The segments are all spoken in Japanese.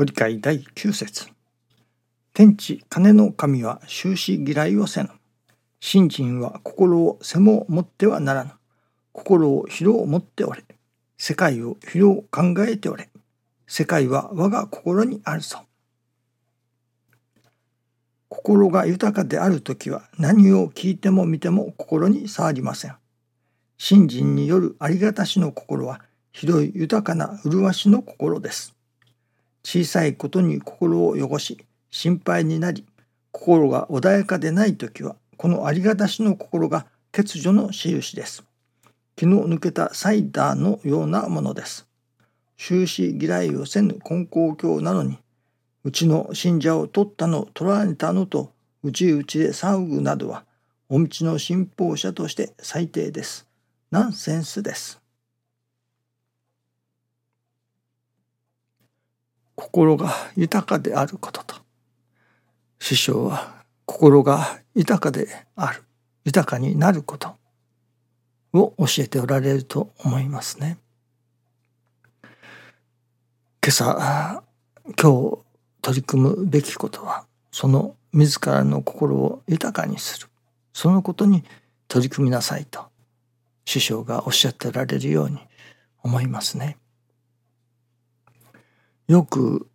ご理解第9節天地金の神は終始嫌いをせぬ。信心は心を背も持ってはならぬ。心を広を持っておれ。世界を広を考えておれ。世界は我が心にあるぞ。心が豊かである時は何を聞いても見ても心に触りません。信心によるありがたしの心は広い豊かな麗しの心です。小さいことに心を汚し心配になり心が穏やかでない時はこのありがたしの心が欠如の印です。気の抜けたサイダーのようなものです。終始嫌いをせぬ根高教なのにうちの信者を取ったの取られたのとうちうちで騒ぐなどはお道の信奉者として最低です。ナンセンスです。心が豊かであることと師匠は心が豊かである豊かになることを教えておられると思いますね。今朝今日取り組むべきことはその自らの心を豊かにするそのことに取り組みなさいと師匠がおっしゃっておられるように思いますね。よく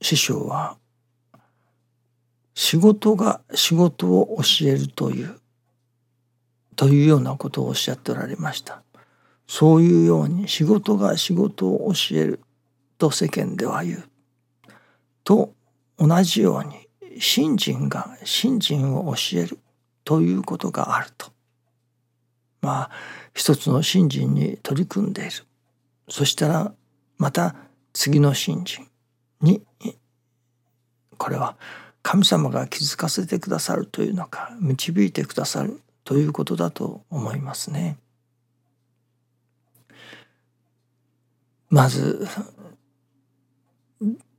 師匠は仕事が仕事を教えるというというようなことをおっしゃっておられました。そういうように仕事が仕事を教えると世間では言う。と同じように信心が信心を教えるということがあると。まあ一つの信心に取り組んでいる。そしたらまた次の信心にこれは神様が気づかせてくださるというのか導いてくださるということだと思いますね。まず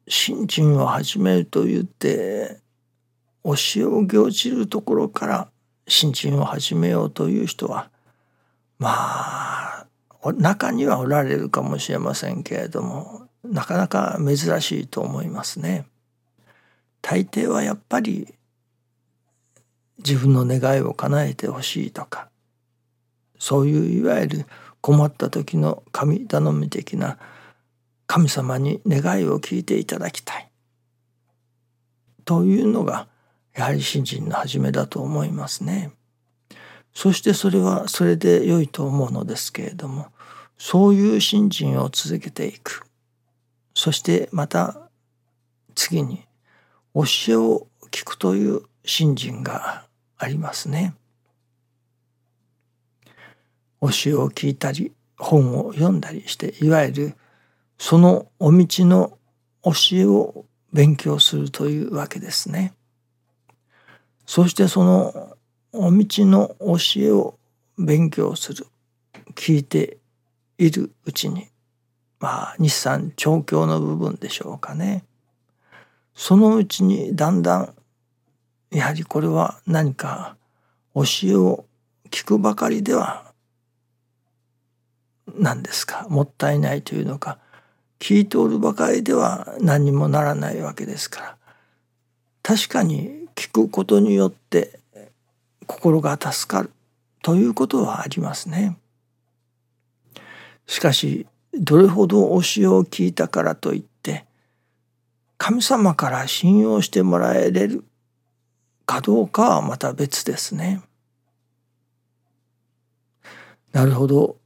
信心を始めると言って教えを行じるところから信心を始めようという人はまあ中にはおられるかもしれませんけれどもなかなか珍しいと思いますね。大抵はやっぱり自分の願いを叶えてほしいとかそういういわゆる困った時の神頼み的な神様に願いを聞いていただきたいというのがやはり信心の始めだと思いますね。そしてそれはそれで良いと思うのですけれどもそういう信心を続けていくそしてまた次に教えを聞くという信心がありますね。教えを聞いたり本を読んだりしていわゆるそのお道の教えを勉強するというわけですね。そしてそのお道の教えを勉強する聞いているうちにまあ日産調教の部分でしょうかね。そのうちにだんだんやはりこれは何か教えを聞くばかりでは何ですか。もったいないというのか。聞いておるばかりでは何にもならないわけですから。確かに聞くことによって心が助かるということはありますね。しかしどれほど教えを聞いたからといって神様から信用してもらえれるかどうかはまた別ですね。なるほど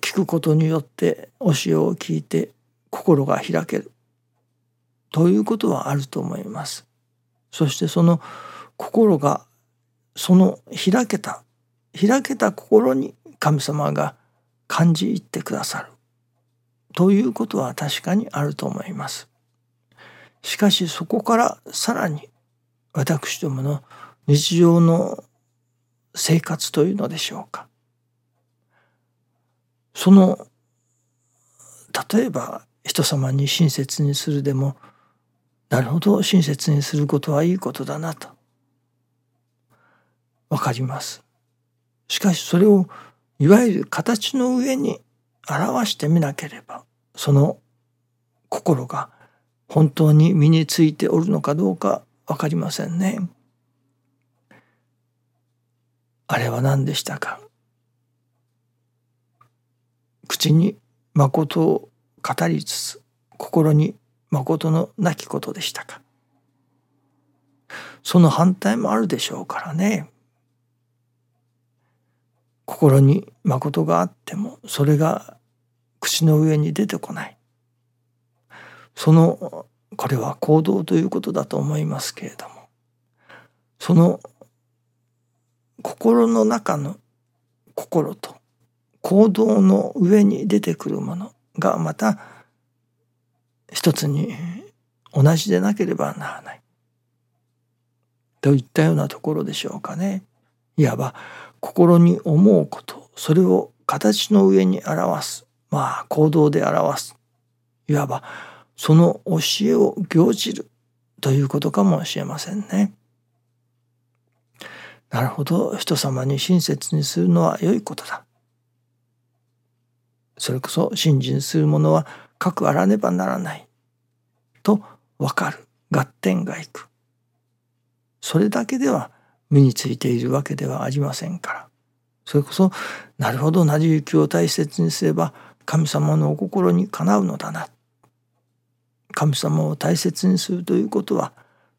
聞くことによって教えを聞いて心が開けるということはあると思います。そしてその心がその開けた開けた心に神様が感じ入ってくださるということは確かにあると思います。しかしそこからさらに私どもの日常の生活というのでしょうか。その例えば人様に親切にするでもなるほど親切にすることはいいことだなと。わかります。しかしそれをいわゆる形の上に表してみなければその心が本当に身についておるのかどうか分かりませんね。あれは何でしたか？口に誠を語りつつ心に誠のなきことでしたか？その反対もあるでしょうからね。心に誠があってもそれが口の上に出てこないそのこれは行動ということだと思いますけれどもその心の中の心と行動の上に出てくるものがまた一つに同じでなければならない。といったようなところでしょうかね。いわば心に思うことそれを形の上に表すまあ行動で表す。いわばその教えを行じるということかもしれませんね。なるほど。人様に親切にするのは良いことだ。それこそ信心する者はかくあらねばならない。と分かる。合点がいく。それだけでは身についているわけではありませんから。それこそなるほど。成り行きを大切にすれば神様のお心にかなうのだな神様を大切にするということは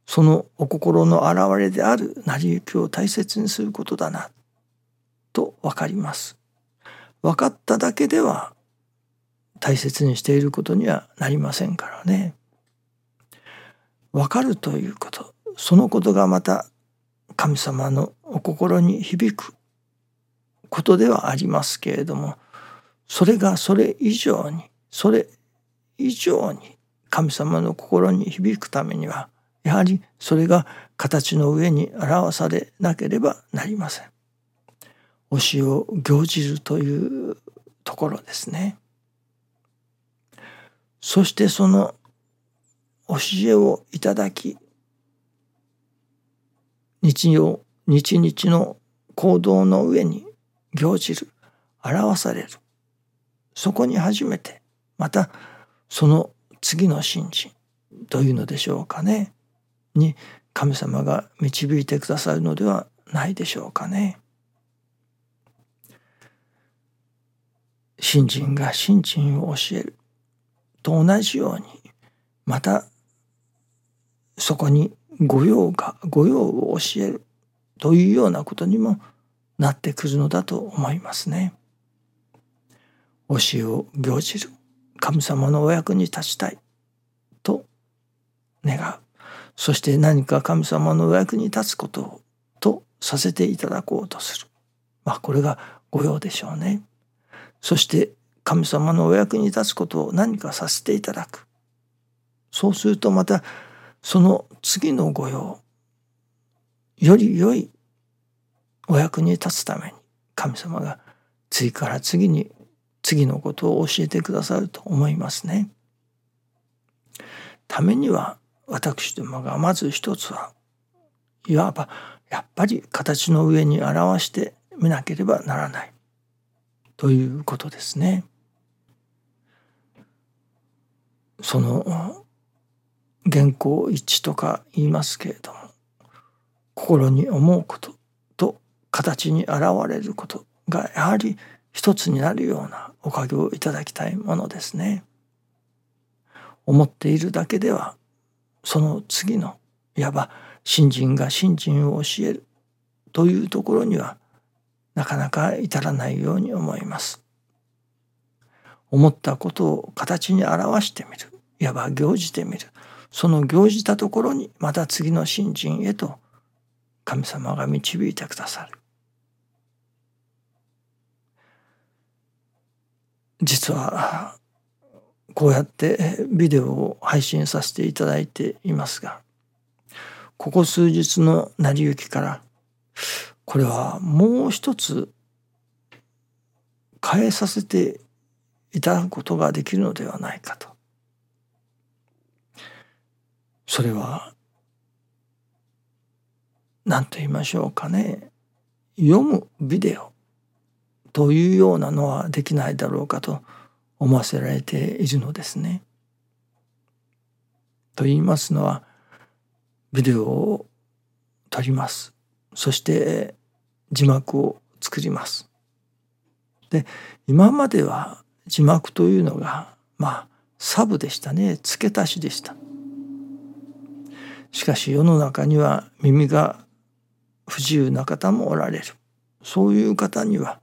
そのお心の表れである成り行きを大切にすることだなと分かります。分かっただけでは大切にしていることにはなりませんからね。分かるということそのことがまた神様のお心に響くことではありますけれどもそれがそれ以上にそれ以上に神様の心に響くためにはやはりそれが形の上に表されなければなりません。教えを行じるというところですね。そしてその教えをいただき日曜日々の行動の上に行じる表されるそこに初めてまたその次の信心というのでしょうかねに神様が導いてくださるのではないでしょうかね。信心が信心を教えると同じようにまたそこに御用が御用を教えるというようなことにもなってくるのだと思いますね。教えを行じる神様のお役に立ちたい。と願う。そして何か神様のお役に立つことを。とさせていただこうとする。まあこれが御用でしょうね。そして神様のお役に立つことを。何かさせていただく。そうするとまたその次の御用。より良いお役に立つために神様が次から次に次のことを教えてくださると思いますね。ためには私どもがまず一つはいわばやっぱり形の上に表してみなければならないということですね。その原稿一致とか言いますけれども心に思うことと形に現れることがやはり一つになるようなおかげをいただきたいものですね。思っているだけではその次のいわば信心が信心を教えるというところにはなかなか至らないように思います。思ったことを形に表してみるいわば行じてみるその行じたところにまた次の信心へと神様が導いてくださる。実はこうやってビデオを配信させていただいていますがここ数日の成り行きからこれはもう一つ変えさせていただくことができるのではないかと。それは何と言いましょうかね読むビデオというようなのはできないだろうかと思わせられているのですね。と言いますのはビデオを撮ります。そして字幕を作ります。で今までは字幕というのがまあサブでしたね。付け足しでした。しかし世の中には耳が不自由な方もおられる。そういう方には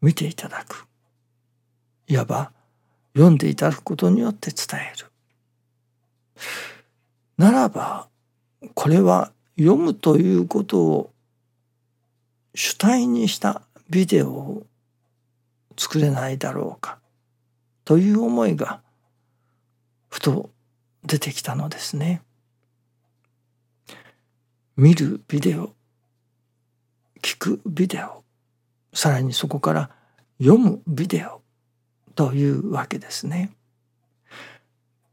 見ていただくいわば読んでいただくことによって伝えるならばこれは読むということを主体にしたビデオを作れないだろうかという思いがふと出てきたのですね。見るビデオ聞くビデオさらにそこから読むビデオというわけですね。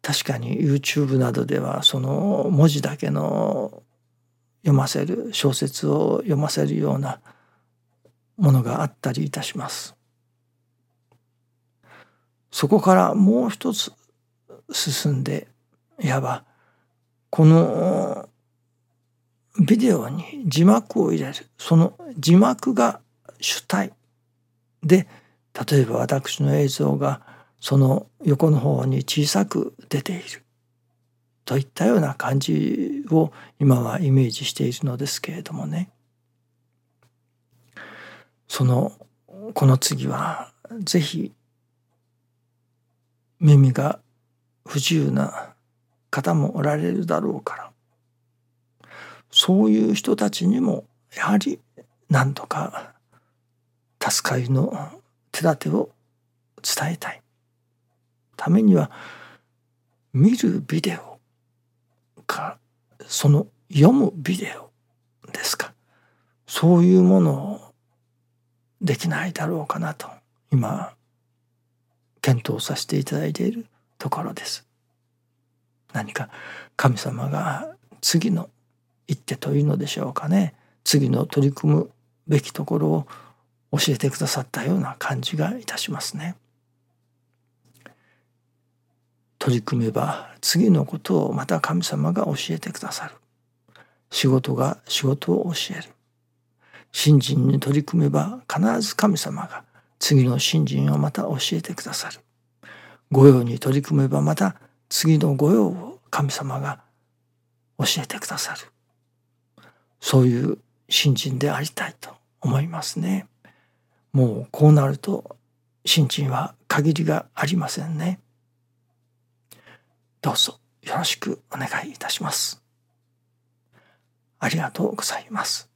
確かに YouTube などではその文字だけの読ませる小説を読ませるようなものがあったりいたします。そこからもう一つ進んでいわばこのビデオに字幕を入れるその字幕が主体。で例えば私の映像がその横の方に小さく出ている。といったような感じを今はイメージしているのですけれどもね。そのこの次は是非耳が不自由な方もおられるだろうから。そういう人たちにもやはり何とか助かりの手立てを伝えたい。ためには見るビデオかその読むビデオですか。そういうものをできないだろうかなと今検討させていただいているところです。何か神様が次の一手というのでしょうかね。次の取り組むべきところを教えてくださったような感じがいたしますね。取り組めば次のことをまた神様が教えてくださる。仕事が仕事を教える。信心に取り組めば必ず神様が次の信心をまた教えてくださる。御用に取り組めばまた次の御用を神様が教えてくださる。そういう信心でありたいと思いますね。もうこうなると新陳は限りがありませんね。どうぞよろしくお願いいたします。ありがとうございます。